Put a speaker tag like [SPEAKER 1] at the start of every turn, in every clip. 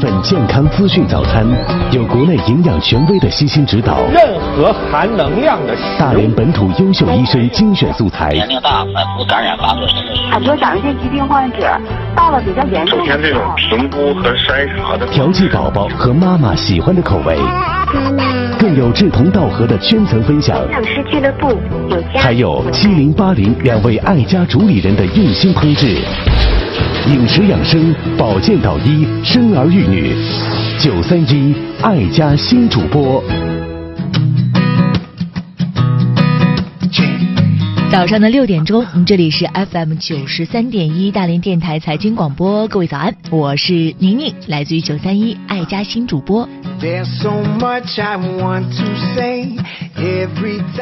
[SPEAKER 1] 份健康资讯早餐，有国内营养权威的悉心指导，
[SPEAKER 2] 任何含能量的
[SPEAKER 1] 大连本土优秀医生精选素材，
[SPEAKER 3] 年龄大，反复感染发作。
[SPEAKER 4] 很多甲状腺疾病患者到了比较严重
[SPEAKER 5] 首先，这种评估和筛查的
[SPEAKER 1] 调剂宝宝和妈妈喜欢的口味，
[SPEAKER 6] 妈妈，
[SPEAKER 1] 更有志同道合的圈层分享，
[SPEAKER 4] 营养师俱乐部有家
[SPEAKER 1] 还有七零八零两位爱家主理人的用心烹制，饮食养生、保健导医、生儿育女，九三一爱家新主播。
[SPEAKER 7] 早上的六点钟，嗯这里是 FM 九十三点一大连电台财经广播，各位早安，我是宁宁，来自于九三一爱家新主播。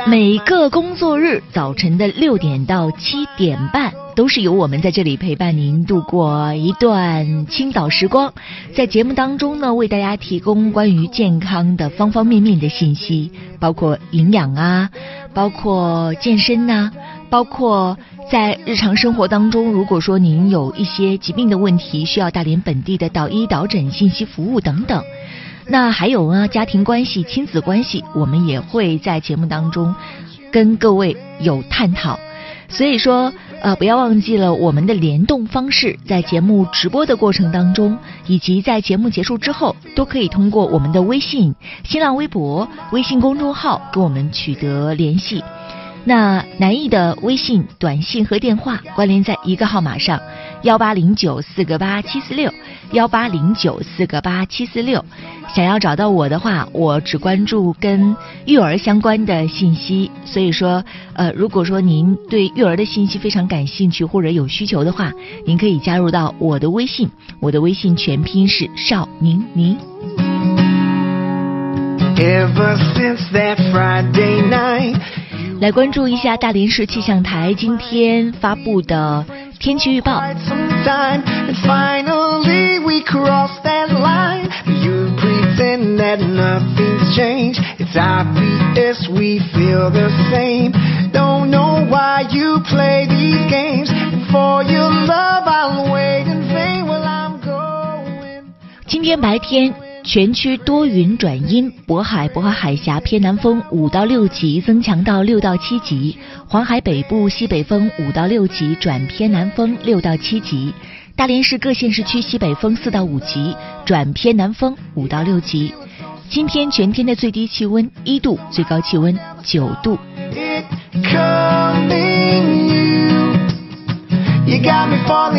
[SPEAKER 7] 每个工作日早晨的六点到七点半，都是由我们在这里陪伴您度过一段清早时光。在节目当中呢，为大家提供关于健康的方方面面的信息，包括营养啊，包括健身呐、包括在日常生活当中，如果说您有一些疾病的问题，需要大连本地的导医导诊信息服务等等。那还有呢，家庭关系、亲子关系，我们也会在节目当中跟各位有探讨。所以说，呃，不要忘记了我们的联动方式，在节目直播的过程当中，以及在节目结束之后，都可以通过我们的微信、新浪微博、微信公众号跟我们取得联系。那南艺的微信、短信和电话关联在一个号码上，幺八零九四个八七四六，幺八零九四个八七四六。想要找到我的话，我只关注跟育儿相关的信息，所以说，呃，如果说您对育儿的信息非常感兴趣或者有需求的话，您可以加入到我的微信，我的微信全拼是邵宁宁。
[SPEAKER 8] Ever since that Friday night,
[SPEAKER 7] 来关注一下大连市气象台今天发布的天气预报。
[SPEAKER 8] quite some time, and finally we crossed that line. You pretend that nothing's changed. It's obvious we feel the same. Don't know why you play these games. And for your love, I'll wait in vain. Well, I'm going.
[SPEAKER 7] 今天白天 全区多云转阴，渤海、渤海海峡偏南风五到六级，增强到六到七级；黄海北部西北风五到六级，转偏南风六到七级；大连市各县市区西北风四到五级，转偏南风五到六级。今天全天的最低气温一度，最高气温九度。
[SPEAKER 8] it coming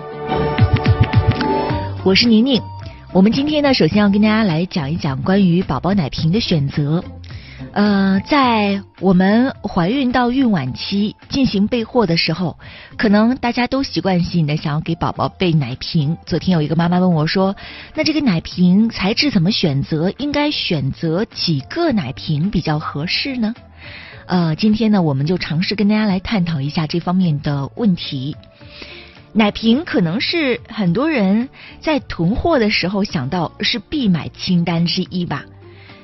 [SPEAKER 7] 我是宁宁。我们今天呢，首先要跟大家来讲一讲关于宝宝奶瓶的选择。呃，在我们怀孕到孕晚期进行备货的时候，可能大家都习惯性的想要给宝宝备奶瓶。昨天有一个妈妈问我说：“那这个奶瓶材质怎么选择？应该选择几个奶瓶比较合适呢？”呃，今天呢，我们就尝试跟大家来探讨一下这方面的问题。奶瓶可能是很多人在囤货的时候想到是必买清单之一吧，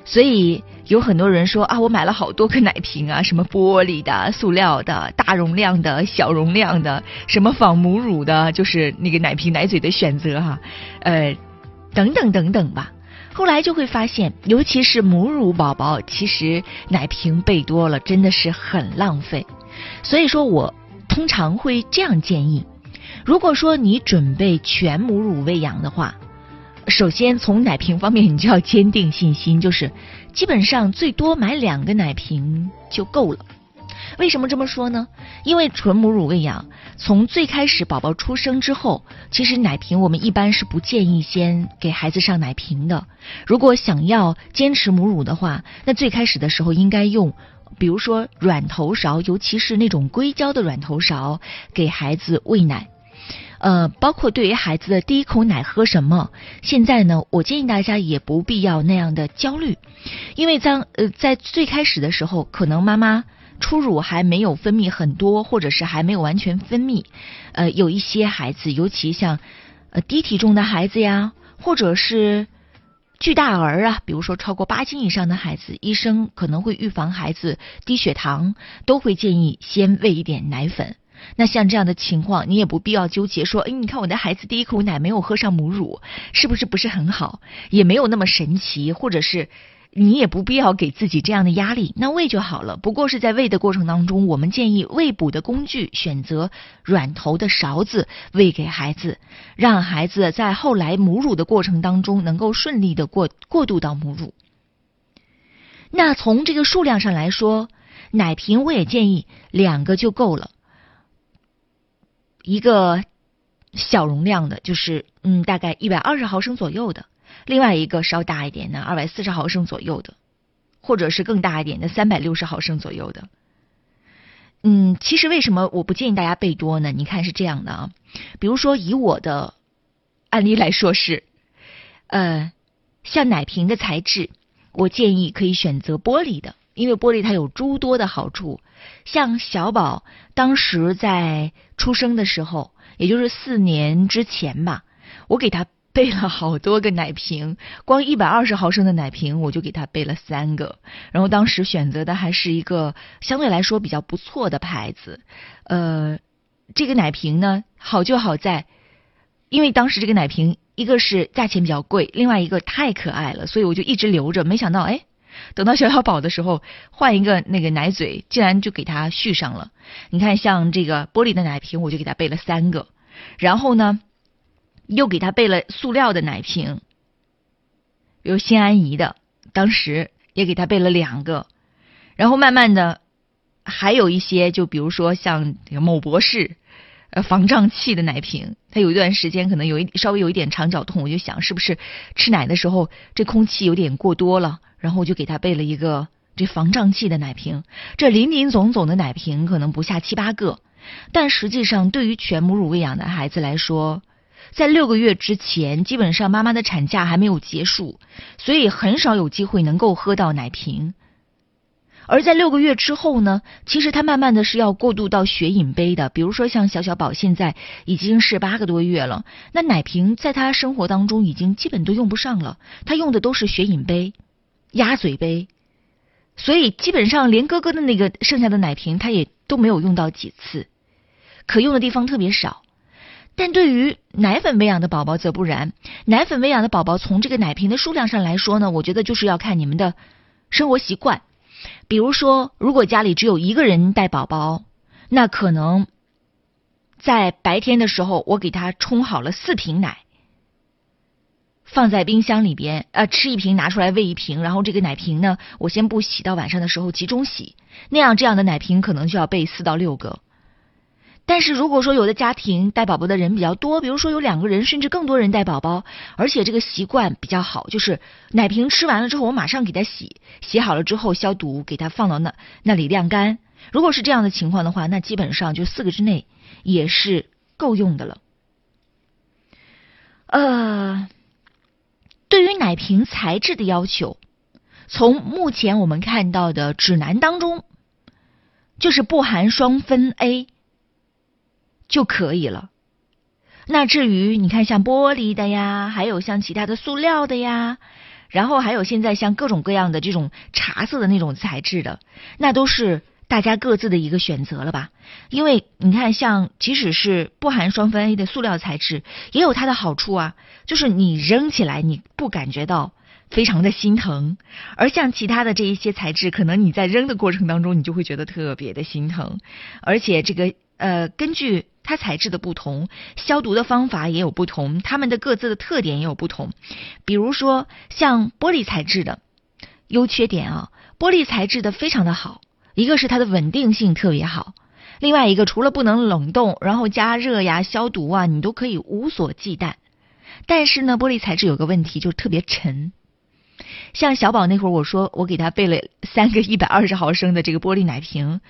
[SPEAKER 7] 所以有很多人说啊，我买了好多个奶瓶啊，什么玻璃的、塑料的、大容量的、小容量的，什么仿母乳的，就是那个奶瓶奶嘴的选择哈、呃，等等等等吧。后来就会发现，尤其是母乳宝宝，其实奶瓶备多了真的是很浪费。所以说我通常会这样建议：如果说你准备全母乳喂养的话，首先从奶瓶方面你就要坚定信心，就是基本上最多买两个奶瓶就够了。为什么这么说呢？因为纯母乳喂养，从最开始宝宝出生之后，其实奶瓶我们一般是不建议先给孩子上奶瓶的。如果想要坚持母乳的话，那最开始的时候应该用，比如说软头勺，尤其是那种硅胶的软头勺，给孩子喂奶。呃，包括对于孩子的第一口奶喝什么，现在呢，我建议大家也不必要那样的焦虑，因为在呃在最开始的时候，可能妈妈初乳还没有分泌很多，或者是还没有完全分泌，呃，有一些孩子，尤其像呃低体重的孩子呀，或者是。巨大儿啊，比如说超过八斤以上的孩子，医生可能会预防孩子低血糖，都会建议先喂一点奶粉。那像这样的情况，你也不必要纠结说，哎，你看我的孩子第一口奶没有喝上母乳，是不是不是很好？也没有那么神奇，或者是。你也不必要给自己这样的压力，那喂就好了。不过是在喂的过程当中，我们建议喂哺的工具选择软头的勺子喂给孩子，让孩子在后来母乳的过程当中能够顺利的过过渡到母乳。那从这个数量上来说，奶瓶我也建议两个就够了，一个小容量的，就是嗯大概一百二十毫升左右的。另外一个稍大一点的，二百四十毫升左右的，或者是更大一点的，三百六十毫升左右的。嗯，其实为什么我不建议大家备多呢？你看是这样的啊，比如说以我的案例来说是，呃，像奶瓶的材质，我建议可以选择玻璃的，因为玻璃它有诸多的好处。像小宝当时在出生的时候，也就是四年之前吧，我给他。备了好多个奶瓶，光一百二十毫升的奶瓶我就给他备了三个。然后当时选择的还是一个相对来说比较不错的牌子。呃，这个奶瓶呢好就好在，因为当时这个奶瓶一个是价钱比较贵，另外一个太可爱了，所以我就一直留着。没想到哎，等到小小宝的时候换一个那个奶嘴，竟然就给他续上了。你看，像这个玻璃的奶瓶，我就给他备了三个。然后呢？又给他备了塑料的奶瓶，有心安怡的，当时也给他备了两个，然后慢慢的还有一些，就比如说像某博士呃防胀气的奶瓶，他有一段时间可能有一稍微有一点肠绞痛，我就想是不是吃奶的时候这空气有点过多了，然后我就给他备了一个这防胀气的奶瓶，这林林总总的奶瓶可能不下七八个，但实际上对于全母乳喂养的孩子来说。在六个月之前，基本上妈妈的产假还没有结束，所以很少有机会能够喝到奶瓶。而在六个月之后呢，其实他慢慢的是要过渡到学饮杯的。比如说像小小宝现在已经是八个多月了，那奶瓶在他生活当中已经基本都用不上了，他用的都是学饮杯、鸭嘴杯，所以基本上连哥哥的那个剩下的奶瓶他也都没有用到几次，可用的地方特别少。但对于奶粉喂养的宝宝则不然，奶粉喂养的宝宝从这个奶瓶的数量上来说呢，我觉得就是要看你们的生活习惯。比如说，如果家里只有一个人带宝宝，那可能在白天的时候，我给他冲好了四瓶奶，放在冰箱里边，呃，吃一瓶拿出来喂一瓶，然后这个奶瓶呢，我先不洗，到晚上的时候集中洗，那样这样的奶瓶可能就要备四到六个。但是如果说有的家庭带宝宝的人比较多，比如说有两个人甚至更多人带宝宝，而且这个习惯比较好，就是奶瓶吃完了之后，我马上给他洗，洗好了之后消毒，给他放到那那里晾干。如果是这样的情况的话，那基本上就四个之内也是够用的了。呃，对于奶瓶材质的要求，从目前我们看到的指南当中，就是不含双酚 A。就可以了。那至于你看，像玻璃的呀，还有像其他的塑料的呀，然后还有现在像各种各样的这种茶色的那种材质的，那都是大家各自的一个选择了吧？因为你看，像即使是不含双酚 A 的塑料材质，也有它的好处啊，就是你扔起来你不感觉到非常的心疼，而像其他的这一些材质，可能你在扔的过程当中，你就会觉得特别的心疼，而且这个呃，根据。它材质的不同，消毒的方法也有不同，它们的各自的特点也有不同。比如说，像玻璃材质的优缺点啊，玻璃材质的非常的好，一个是它的稳定性特别好，另外一个除了不能冷冻，然后加热呀、消毒啊，你都可以无所忌惮。但是呢，玻璃材质有个问题，就特别沉。像小宝那会儿，我说我给他备了三个一百二十毫升的这个玻璃奶瓶，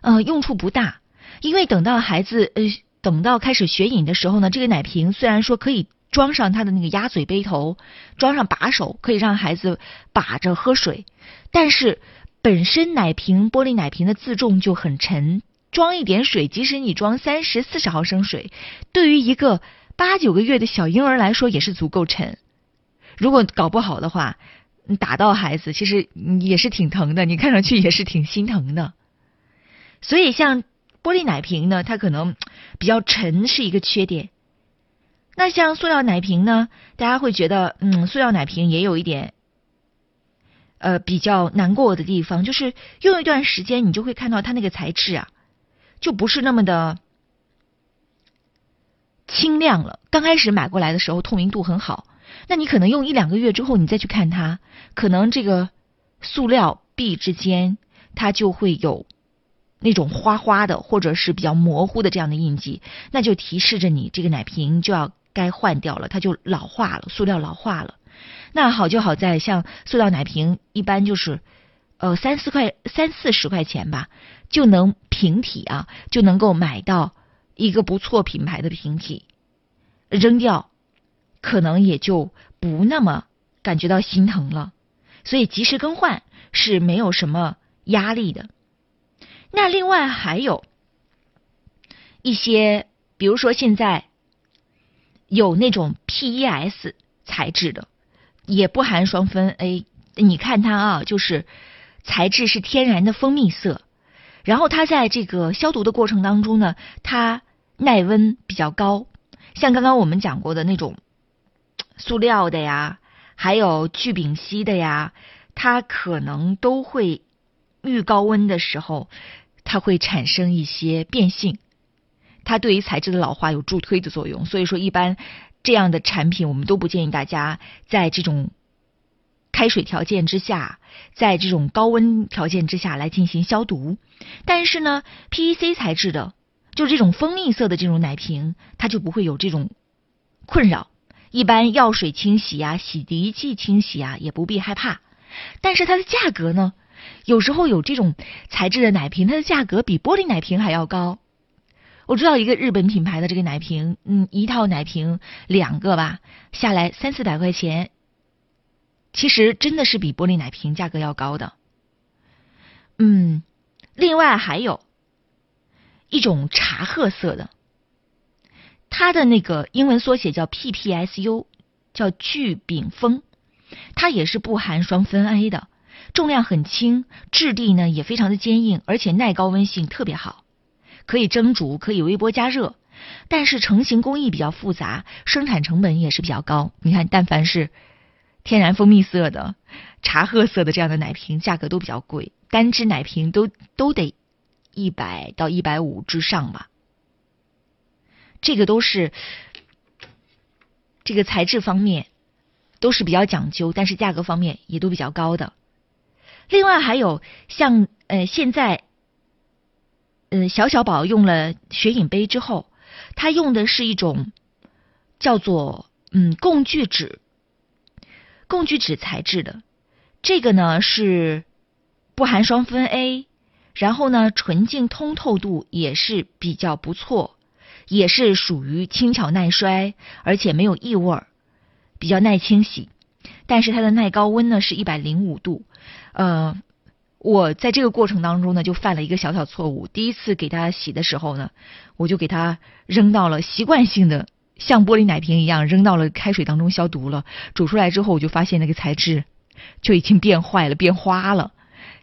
[SPEAKER 7] 呃，用处不大。因为等到孩子呃等到开始学饮的时候呢，这个奶瓶虽然说可以装上它的那个鸭嘴杯头，装上把手，可以让孩子把着喝水，但是本身奶瓶玻璃奶瓶的自重就很沉，装一点水，即使你装三十四十毫升水，对于一个八九个月的小婴儿来说也是足够沉。如果搞不好的话，打到孩子其实也是挺疼的，你看上去也是挺心疼的。所以像玻璃奶瓶呢，它可能比较沉是一个缺点。那像塑料奶瓶呢，大家会觉得，嗯，塑料奶瓶也有一点，呃，比较难过的地方，就是用一段时间，你就会看到它那个材质啊，就不是那么的清亮了。刚开始买过来的时候，透明度很好。那你可能用一两个月之后，你再去看它，可能这个塑料壁之间它就会有那种花花的或者是比较模糊的这样的印记，那就提示着你这个奶瓶就要该换掉了，它就老化了，塑料老化了。那好就好在像塑料奶瓶一般就是呃三四块三四十块钱吧，就能瓶体啊就能够买到一个不错品牌的瓶体，扔掉。可能也就不那么感觉到心疼了，所以及时更换是没有什么压力的。那另外还有一些，比如说现在有那种 PES 材质的，也不含双酚 A，你看它啊，就是材质是天然的蜂蜜色，然后它在这个消毒的过程当中呢，它耐温比较高，像刚刚我们讲过的那种。塑料的呀，还有聚丙烯的呀，它可能都会遇高温的时候，它会产生一些变性，它对于材质的老化有助推的作用。所以说，一般这样的产品，我们都不建议大家在这种开水条件之下，在这种高温条件之下来进行消毒。但是呢，PEC 材质的，就这种蜂蜜色的这种奶瓶，它就不会有这种困扰。一般药水清洗啊、洗涤剂清洗啊，也不必害怕。但是它的价格呢，有时候有这种材质的奶瓶，它的价格比玻璃奶瓶还要高。我知道一个日本品牌的这个奶瓶，嗯，一套奶瓶两个吧，下来三四百块钱，其实真的是比玻璃奶瓶价格要高的。嗯，另外还有一种茶褐色的。它的那个英文缩写叫 PPSU，叫聚丙酚，它也是不含双酚 A 的，重量很轻，质地呢也非常的坚硬，而且耐高温性特别好，可以蒸煮，可以微波加热，但是成型工艺比较复杂，生产成本也是比较高。你看，但凡是天然蜂蜜色的、茶褐色的这样的奶瓶，价格都比较贵，单只奶瓶都都得一百到一百五之上吧。这个都是这个材质方面都是比较讲究，但是价格方面也都比较高的。另外还有像呃现在，呃小小宝用了雪饮杯之后，他用的是一种叫做嗯共聚酯，共聚酯材质的，这个呢是不含双酚 A，然后呢纯净通透度也是比较不错。也是属于轻巧耐摔，而且没有异味儿，比较耐清洗。但是它的耐高温呢是一百零五度。呃，我在这个过程当中呢就犯了一个小小错误。第一次给他洗的时候呢，我就给他扔到了习惯性的像玻璃奶瓶一样扔到了开水当中消毒了。煮出来之后，我就发现那个材质就已经变坏了，变花了。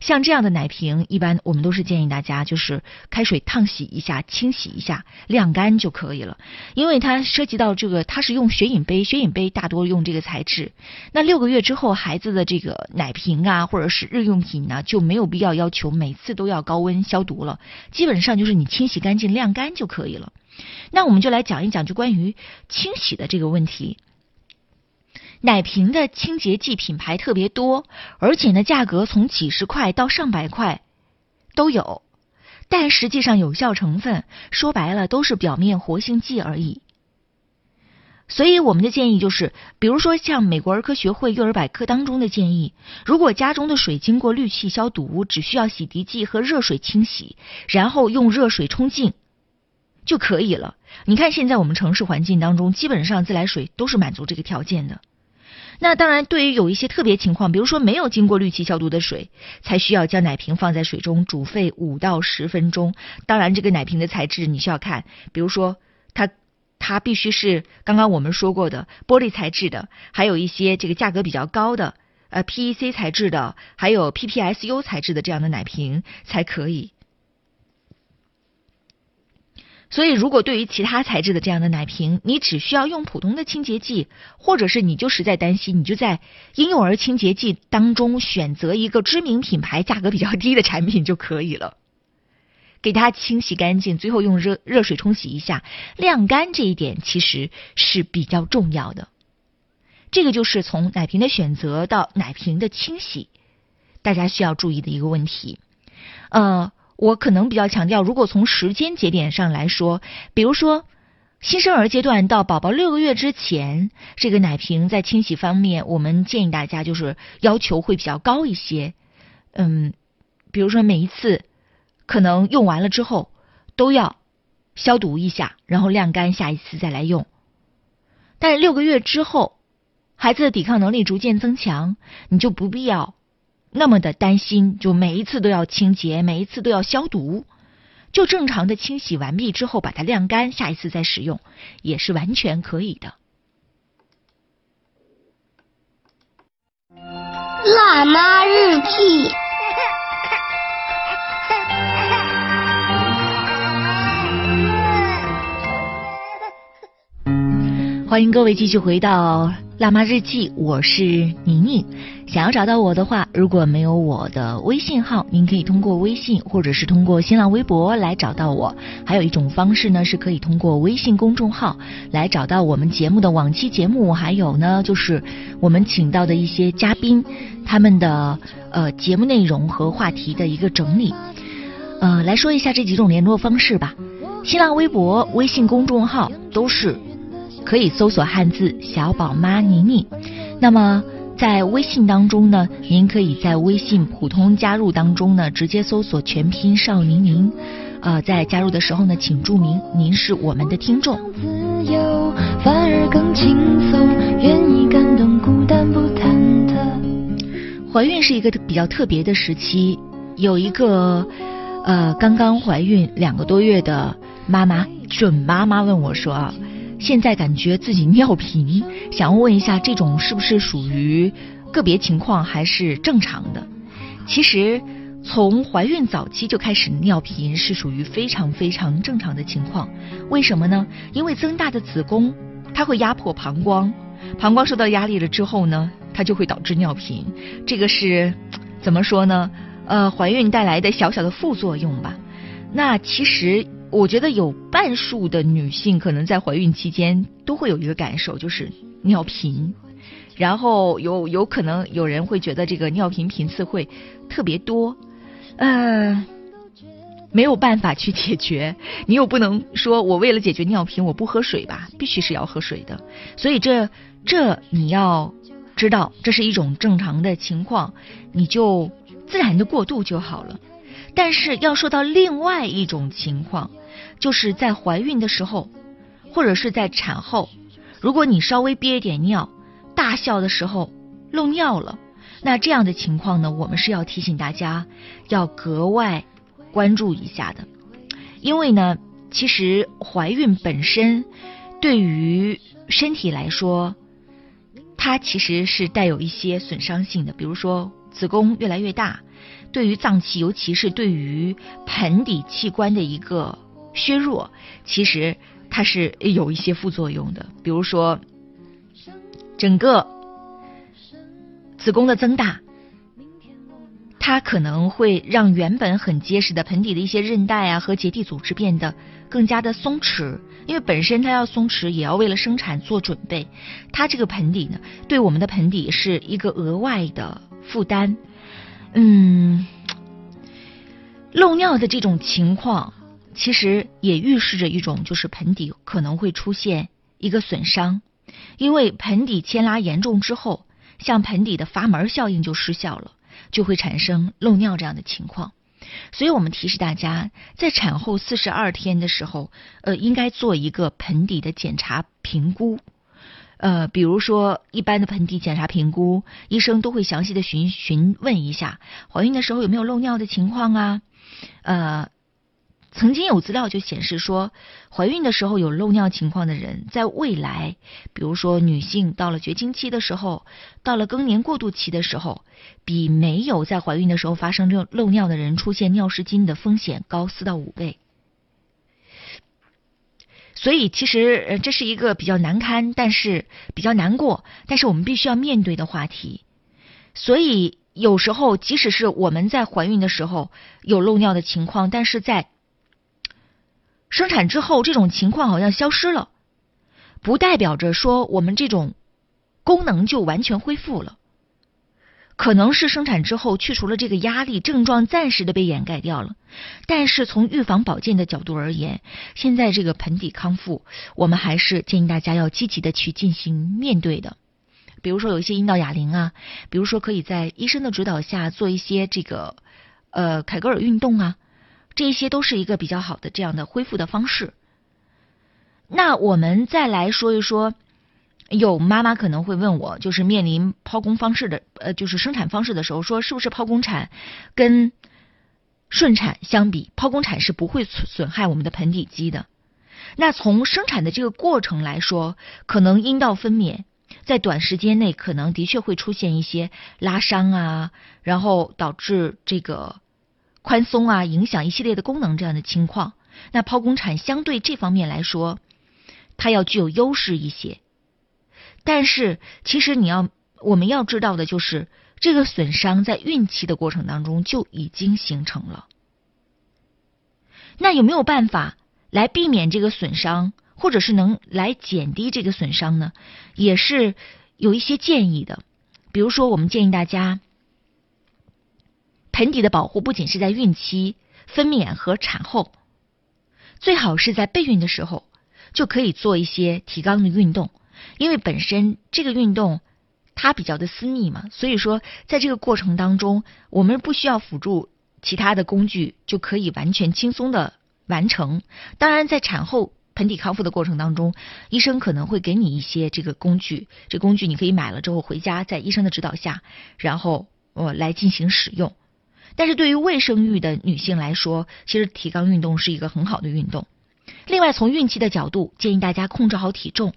[SPEAKER 7] 像这样的奶瓶，一般我们都是建议大家就是开水烫洗一下、清洗一下、晾干就可以了。因为它涉及到这个，它是用雪饮杯，雪饮杯大多用这个材质。那六个月之后，孩子的这个奶瓶啊，或者是日用品呢，就没有必要要求每次都要高温消毒了。基本上就是你清洗干净、晾干就可以了。那我们就来讲一讲，就关于清洗的这个问题。奶瓶的清洁剂品牌特别多，而且呢，价格从几十块到上百块都有，但实际上有效成分说白了都是表面活性剂而已。所以我们的建议就是，比如说像美国儿科学会幼儿百科当中的建议，如果家中的水经过氯气消毒，只需要洗涤剂和热水清洗，然后用热水冲净。就可以了。你看现在我们城市环境当中，基本上自来水都是满足这个条件的。那当然，对于有一些特别情况，比如说没有经过氯气消毒的水，才需要将奶瓶放在水中煮沸五到十分钟。当然，这个奶瓶的材质你需要看，比如说它它必须是刚刚我们说过的玻璃材质的，还有一些这个价格比较高的呃 PEC 材质的，还有 PPSU 材质的这样的奶瓶才可以。所以，如果对于其他材质的这样的奶瓶，你只需要用普通的清洁剂，或者是你就实在担心，你就在婴幼儿清洁剂当中选择一个知名品牌、价格比较低的产品就可以了。给它清洗干净，最后用热热水冲洗一下，晾干这一点其实是比较重要的。这个就是从奶瓶的选择到奶瓶的清洗，大家需要注意的一个问题。呃。我可能比较强调，如果从时间节点上来说，比如说新生儿阶段到宝宝六个月之前，这个奶瓶在清洗方面，我们建议大家就是要求会比较高一些。嗯，比如说每一次可能用完了之后都要消毒一下，然后晾干，下一次再来用。但是六个月之后，孩子的抵抗能力逐渐增强，你就不必要。那么的担心，就每一次都要清洁，每一次都要消毒，就正常的清洗完毕之后，把它晾干，下一次再使用也是完全可以的。
[SPEAKER 6] 辣妈日记，
[SPEAKER 7] 欢迎各位继续回到。辣妈日记，我是宁宁。想要找到我的话，如果没有我的微信号，您可以通过微信或者是通过新浪微博来找到我。还有一种方式呢，是可以通过微信公众号来找到我们节目的往期节目，还有呢就是我们请到的一些嘉宾他们的呃节目内容和话题的一个整理。呃，来说一下这几种联络方式吧。新浪微博、微信公众号都是。可以搜索汉字“小宝妈宁宁”。那么在微信当中呢，您可以在微信普通加入当中呢，直接搜索全拼“少宁宁”。呃，在加入的时候呢，请注明您是我们的听众。怀孕是一个比较特别的时期，有一个呃刚刚怀孕两个多月的妈妈准妈妈问我说啊。现在感觉自己尿频，想要问一下，这种是不是属于个别情况，还是正常的？其实从怀孕早期就开始尿频是属于非常非常正常的情况。为什么呢？因为增大的子宫它会压迫膀胱，膀胱受到压力了之后呢，它就会导致尿频。这个是怎么说呢？呃，怀孕带来的小小的副作用吧。那其实。我觉得有半数的女性可能在怀孕期间都会有一个感受，就是尿频，然后有有可能有人会觉得这个尿频频次会特别多，呃，没有办法去解决，你又不能说我为了解决尿频我不喝水吧，必须是要喝水的，所以这这你要知道这是一种正常的情况，你就自然的过渡就好了。但是要说到另外一种情况。就是在怀孕的时候，或者是在产后，如果你稍微憋一点尿，大笑的时候漏尿了，那这样的情况呢，我们是要提醒大家要格外关注一下的。因为呢，其实怀孕本身对于身体来说，它其实是带有一些损伤性的，比如说子宫越来越大，对于脏器，尤其是对于盆底器官的一个。削弱其实它是有一些副作用的，比如说整个子宫的增大，它可能会让原本很结实的盆底的一些韧带啊和结缔组织变得更加的松弛，因为本身它要松弛，也要为了生产做准备。它这个盆底呢，对我们的盆底是一个额外的负担。嗯，漏尿的这种情况。其实也预示着一种，就是盆底可能会出现一个损伤，因为盆底牵拉严重之后，像盆底的阀门效应就失效了，就会产生漏尿这样的情况。所以我们提示大家，在产后四十二天的时候，呃，应该做一个盆底的检查评估。呃，比如说一般的盆底检查评估，医生都会详细的询询问一下怀孕的时候有没有漏尿的情况啊。呃，曾经有资料就显示说，怀孕的时候有漏尿情况的人，在未来，比如说女性到了绝经期的时候，到了更年过渡期的时候，比没有在怀孕的时候发生漏漏尿的人出现尿失禁的风险高四到五倍。所以，其实，这是一个比较难堪，但是比较难过，但是我们必须要面对的话题。所以，有时候即使是我们在怀孕的时候有漏尿的情况，但是在生产之后，这种情况好像消失了，不代表着说我们这种功能就完全恢复了。可能是生产之后去除了这个压力，症状暂时的被掩盖掉了。但是从预防保健的角度而言，现在这个盆底康复，我们还是建议大家要积极的去进行面对的。比如说有一些阴道哑铃啊，比如说可以在医生的指导下做一些这个呃凯格尔运动啊，这些都是一个比较好的这样的恢复的方式。那我们再来说一说。有妈妈可能会问我，就是面临剖宫方式的，呃，就是生产方式的时候，说是不是剖宫产跟顺产相比，剖宫产是不会损损害我们的盆底肌的。那从生产的这个过程来说，可能阴道分娩在短时间内可能的确会出现一些拉伤啊，然后导致这个宽松啊，影响一系列的功能这样的情况。那剖宫产相对这方面来说，它要具有优势一些。但是，其实你要我们要知道的就是，这个损伤在孕期的过程当中就已经形成了。那有没有办法来避免这个损伤，或者是能来减低这个损伤呢？也是有一些建议的。比如说，我们建议大家，盆底的保护不仅是在孕期、分娩和产后，最好是在备孕的时候就可以做一些提肛的运动。因为本身这个运动它比较的私密嘛，所以说在这个过程当中，我们不需要辅助其他的工具就可以完全轻松的完成。当然，在产后盆底康复的过程当中，医生可能会给你一些这个工具，这工具你可以买了之后回家，在医生的指导下，然后我来进行使用。但是对于未生育的女性来说，其实提肛运动是一个很好的运动。另外，从孕期的角度，建议大家控制好体重。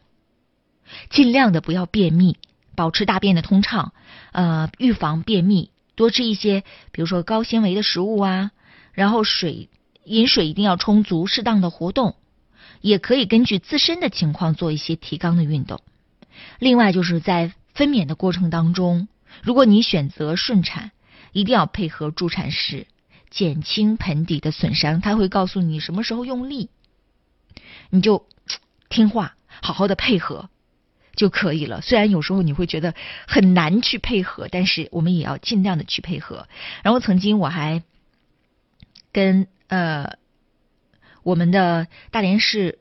[SPEAKER 7] 尽量的不要便秘，保持大便的通畅，呃，预防便秘，多吃一些，比如说高纤维的食物啊，然后水饮水一定要充足，适当的活动，也可以根据自身的情况做一些提肛的运动。另外就是在分娩的过程当中，如果你选择顺产，一定要配合助产士，减轻盆底的损伤。他会告诉你什么时候用力，你就听话，好好的配合。就可以了。虽然有时候你会觉得很难去配合，但是我们也要尽量的去配合。然后曾经我还跟呃我们的大连市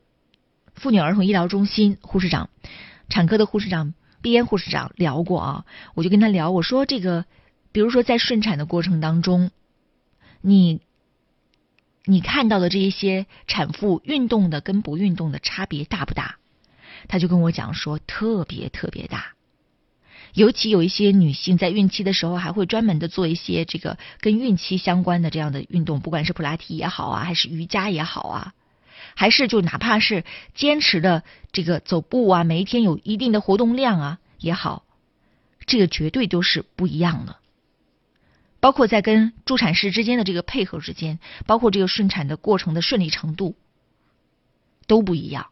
[SPEAKER 7] 妇女儿童医疗中心护士长、产科的护士长、鼻咽护士长聊过啊。我就跟他聊，我说这个，比如说在顺产的过程当中，你你看到的这一些产妇运动的跟不运动的差别大不大？他就跟我讲说，特别特别大，尤其有一些女性在孕期的时候，还会专门的做一些这个跟孕期相关的这样的运动，不管是普拉提也好啊，还是瑜伽也好啊，还是就哪怕是坚持的这个走步啊，每一天有一定的活动量啊也好，这个绝对都是不一样的。包括在跟助产士之间的这个配合之间，包括这个顺产的过程的顺利程度都不一样。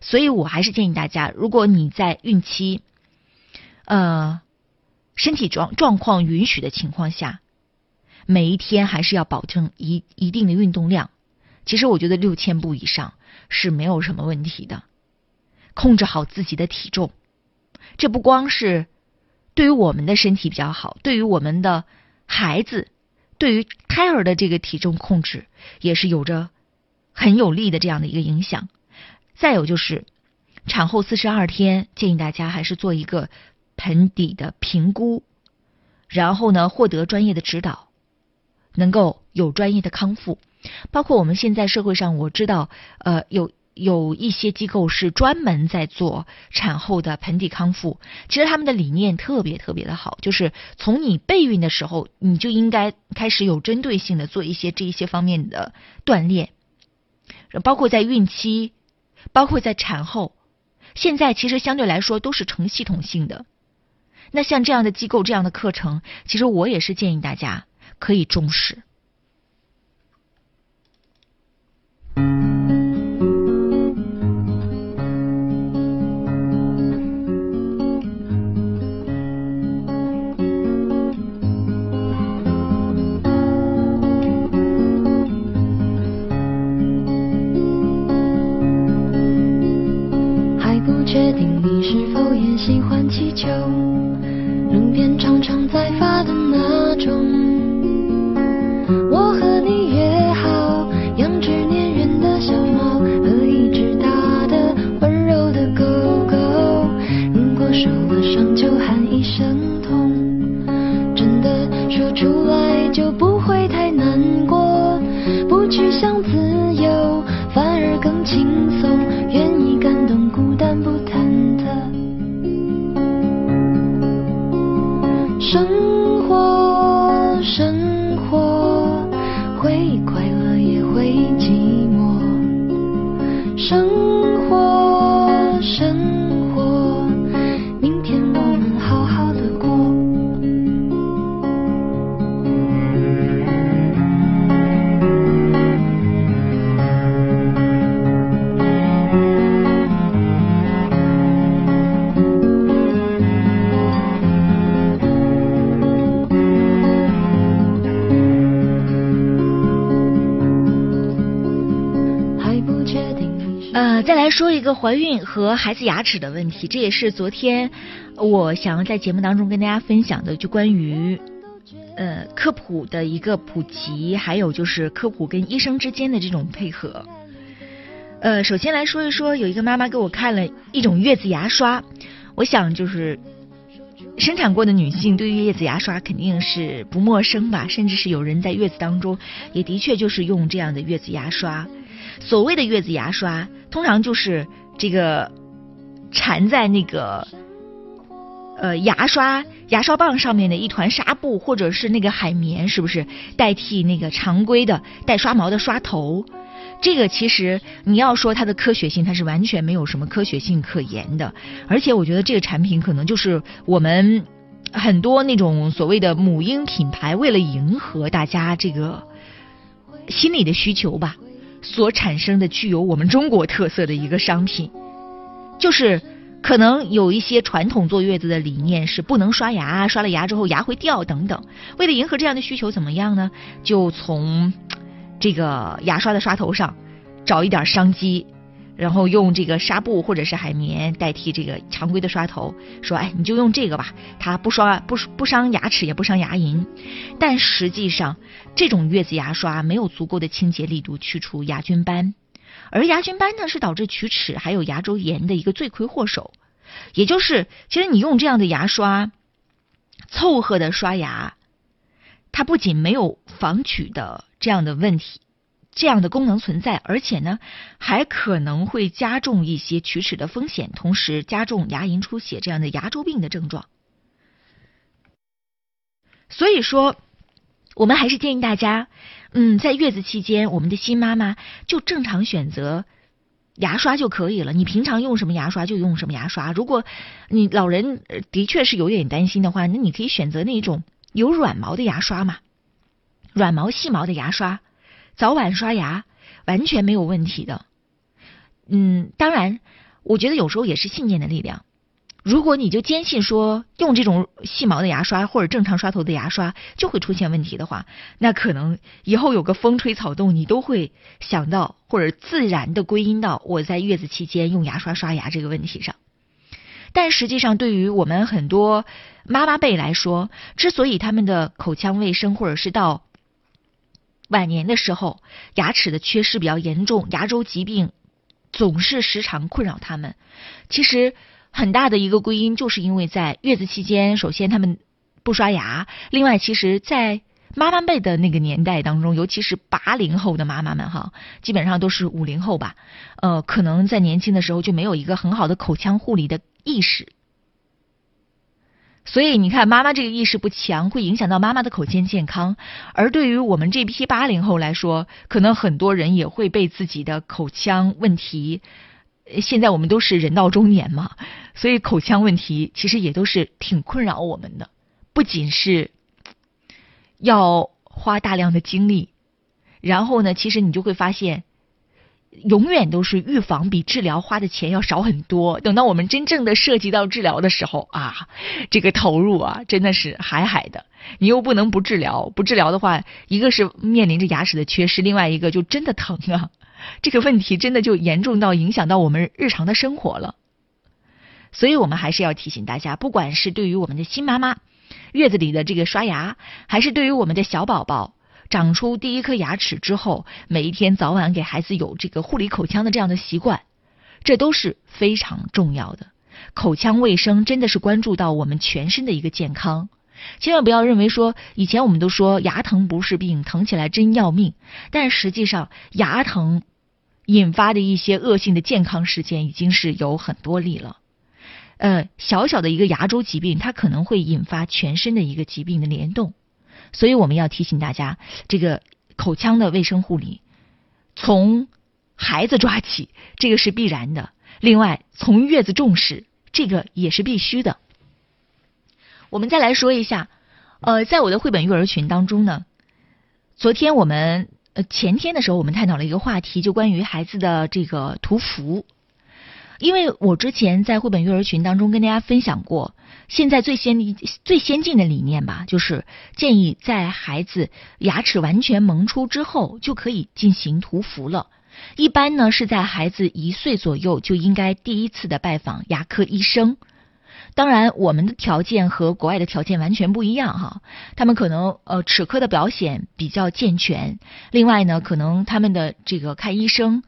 [SPEAKER 7] 所以我还是建议大家，如果你在孕期，呃，身体状状况允许的情况下，每一天还是要保证一一定的运动量。其实我觉得六千步以上是没有什么问题的。控制好自己的体重，这不光是对于我们的身体比较好，对于我们的孩子，对于胎儿的这个体重控制也是有着很有利的这样的一个影响。再有就是，产后四十二天，建议大家还是做一个盆底的评估，然后呢，获得专业的指导。能够有专业的康复。包括我们现在社会上，我知道，呃，有有一些机构是专门在做产后的盆底康复。其实他们的理念特别特别的好，就是从你备孕的时候，你就应该开始有针对性的做一些这一些方面的锻炼，包括在孕期，包括在产后。现在其实相对来说都是成系统性的。那像这样的机构、这样的课程，其实我也是建议大家可以重视。
[SPEAKER 9] 一
[SPEAKER 7] 个怀孕和孩子牙齿的问题，这也是昨天我想要在节目当中跟大家分享的，就关于呃科普的一个普及，还有就是科普跟医生之间的这种配合。呃，首先来说一说，有一个妈妈给我看了一种月子牙刷，我想就是生产过的女性对于月子牙刷肯定是不陌生吧，甚至是有人在月子当中也的确就是用这样的月子牙刷。所谓的月子牙刷，通常就是这个缠在那个呃牙刷牙刷棒上面的一团纱布，或者是那个海绵，是不是代替那个常规的带刷毛的刷头？这个其实你要说它的科学性，它是完全没有什么科学性可言的。而且我觉得这个产品可能就是我们很多那种所谓的母婴品牌为了迎合大家这个心理的需求吧，所产生的具有我们中国特色的一个商品，就是可能有一些传统坐月子的理念是不能刷牙，刷了牙之后牙会掉等等。为了迎合这样的需求，怎么样呢？就从这个牙刷的刷头上找一点商机，然后用这个纱布或者是海绵代替这个常规的刷头，说哎你就用这个吧，它不刷不不伤牙齿也不伤牙龈。但实际上，这种月子牙刷没有足够的清洁力度去除牙菌斑，而牙菌斑呢是导致龋齿还有牙周炎的一个罪魁祸首。也就是，其实你用这样的牙刷凑合的刷牙，它不仅没有防龋的这样的问题，这样的功能存在，而且呢，还可能会加重一些龋齿的风险，同时加重牙龈出血这样的牙周病的症状。所以说，我们还是建议大家，嗯，在月子期间，我们的新妈妈就正常选择牙刷就可以了。你平常用什么牙刷就用什么牙刷。如果你老人的确是有点担心的话，那你可以选择那种有软毛的牙刷嘛，软毛细毛的牙刷，早晚刷牙完全没有问题的。嗯，当然，我觉得有时候也是信念的力量。如果你就坚信说用这种细毛的牙刷或者正常刷头的牙刷就会出现问题的话，那可能以后有个风吹草动，你都会想到或者自然的归因到我在月子期间用牙刷刷牙这个问题上。但实际上，对于我们很多妈妈辈来说，之所以他们的口腔卫生或者是到晚年的时候牙齿的缺失比较严重，牙周疾病总是时常困扰他们，其实。很大的一个归因，就是因为在月子期间，首先他们不刷牙，另外，其实，在妈妈辈的那个年代当中，尤其是八零后的妈妈们哈，基本上都是五零后吧，呃，可能在年轻的时候就没有一个很好的口腔护理的意识。所以你看，妈妈这个意识不强，会影响到妈妈的口腔健康。而对于我们这批八零后来说，可能很多人也会被自己的口腔问题。现在我们都是人到中年嘛，所以口腔问题其实也都是挺困扰我们的。不仅是要花大量的精力，然后呢，其实你就会发现。永远都是预防比治疗花的钱要少很多。等到我们真正的涉及到治疗的时候啊，这个投入啊真的是海海的。你又不能不治疗，不治疗的话，一个是面临着牙齿的缺失，另外一个就真的疼啊。这个问题真的就严重到影响到我们日常的生活了。所以我们还是要提醒大家，不管是对于我们的新妈妈月子里的这个刷牙，还是对于我们的小宝宝。长出第一颗牙齿之后，每一天早晚给孩子有这个护理口腔的这样的习惯，这都是非常重要的。口腔卫生真的是关注到我们全身的一个健康，千万不要认为说以前我们都说牙疼不是病，疼起来真要命，但实际上牙疼引发的一些恶性的健康事件已经是有很多例了。呃，小小的一个牙周疾病，它可能会引发全身的一个疾病的联动。所以我们要提醒大家，这个口腔的卫生护理，从孩子抓起，这个是必然的。另外，从月子重视，这个也是必须的。我们再来说一下，呃，在我的绘本育儿群当中呢，昨天我们呃前天的时候，我们探讨了一个话题，就关于孩子的这个涂氟。因为我之前在绘本育儿群当中跟大家分享过，现在最先最先进的理念吧，就是建议在孩子牙齿完全萌出之后就可以进行涂氟了。一般呢是在孩子一岁左右就应该第一次的拜访牙科医生。当然，我们的条件和国外的条件完全不一样哈，他们可能呃齿科的表现比较健全，另外呢可能他们的这个看医生。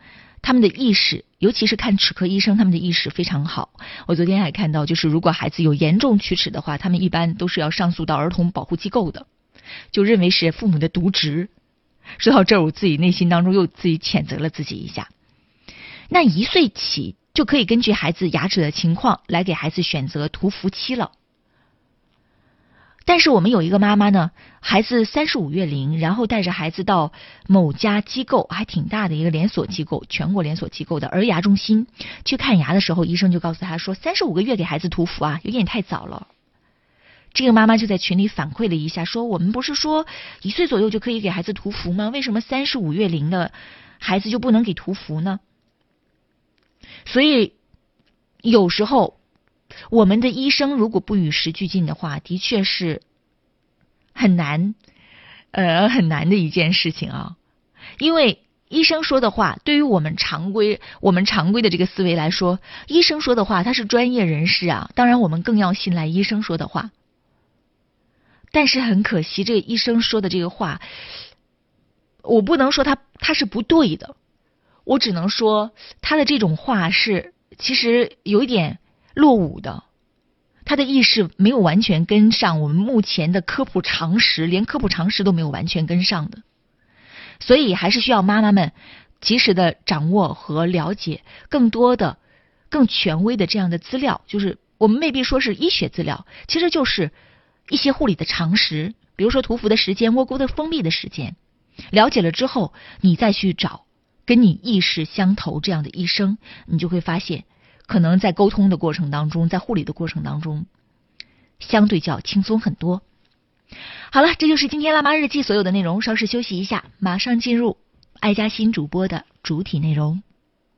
[SPEAKER 7] 他们的意识，尤其是看齿科医生，他们的意识非常好。我昨天还看到，就是如果孩子有严重龋齿的话，他们一般都是要上诉到儿童保护机构的，就认为是父母的渎职。说到这儿，我自己内心当中又自己谴责了自己一下。那一岁起就可以根据孩子牙齿的情况来给孩子选择涂氟期了。但是我们有一个妈妈呢，孩子三十五月龄，然后带着孩子到某家机构，还挺大的一个连锁机构，全国连锁机构的儿牙中心去看牙的时候，医生就告诉他说，三十五个月给孩子涂氟啊，有点太早了。这个妈妈就在群里反馈了一下，说我们不是说一岁左右就可以给孩子涂氟吗？为什么三十五月龄的孩子就不能给涂氟呢？所以有时候。我们的医生如果不与时俱进的话，的确是很难，呃，很难的一件事情啊。因为医生说的话，对于我们常规、我们常规的这个思维来说，医生说的话他是专业人士啊，当然我们更要信赖医生说的话。但是很可惜，这个医生说的这个话，我不能说他他是不对的，我只能说他的这种话是其实有一点。落伍的，他的意识没有完全跟上我们目前的科普常识，连科普常识都没有完全跟上的，所以还是需要妈妈们及时的掌握和了解更多的、更权威的这样的资料。就是我们未必说是医学资料，其实就是一些护理的常识，比如说涂氟的时间、窝沟的封闭的时间。了解了之后，你再去找跟你意识相投这样的医生，你就会发现。可能在沟通的过程当中，在护理的过程当中，相对较轻松很多。好了，这就是今天辣妈日记所有的内容。稍事休息一下，马上进入爱家新主播的主体内容。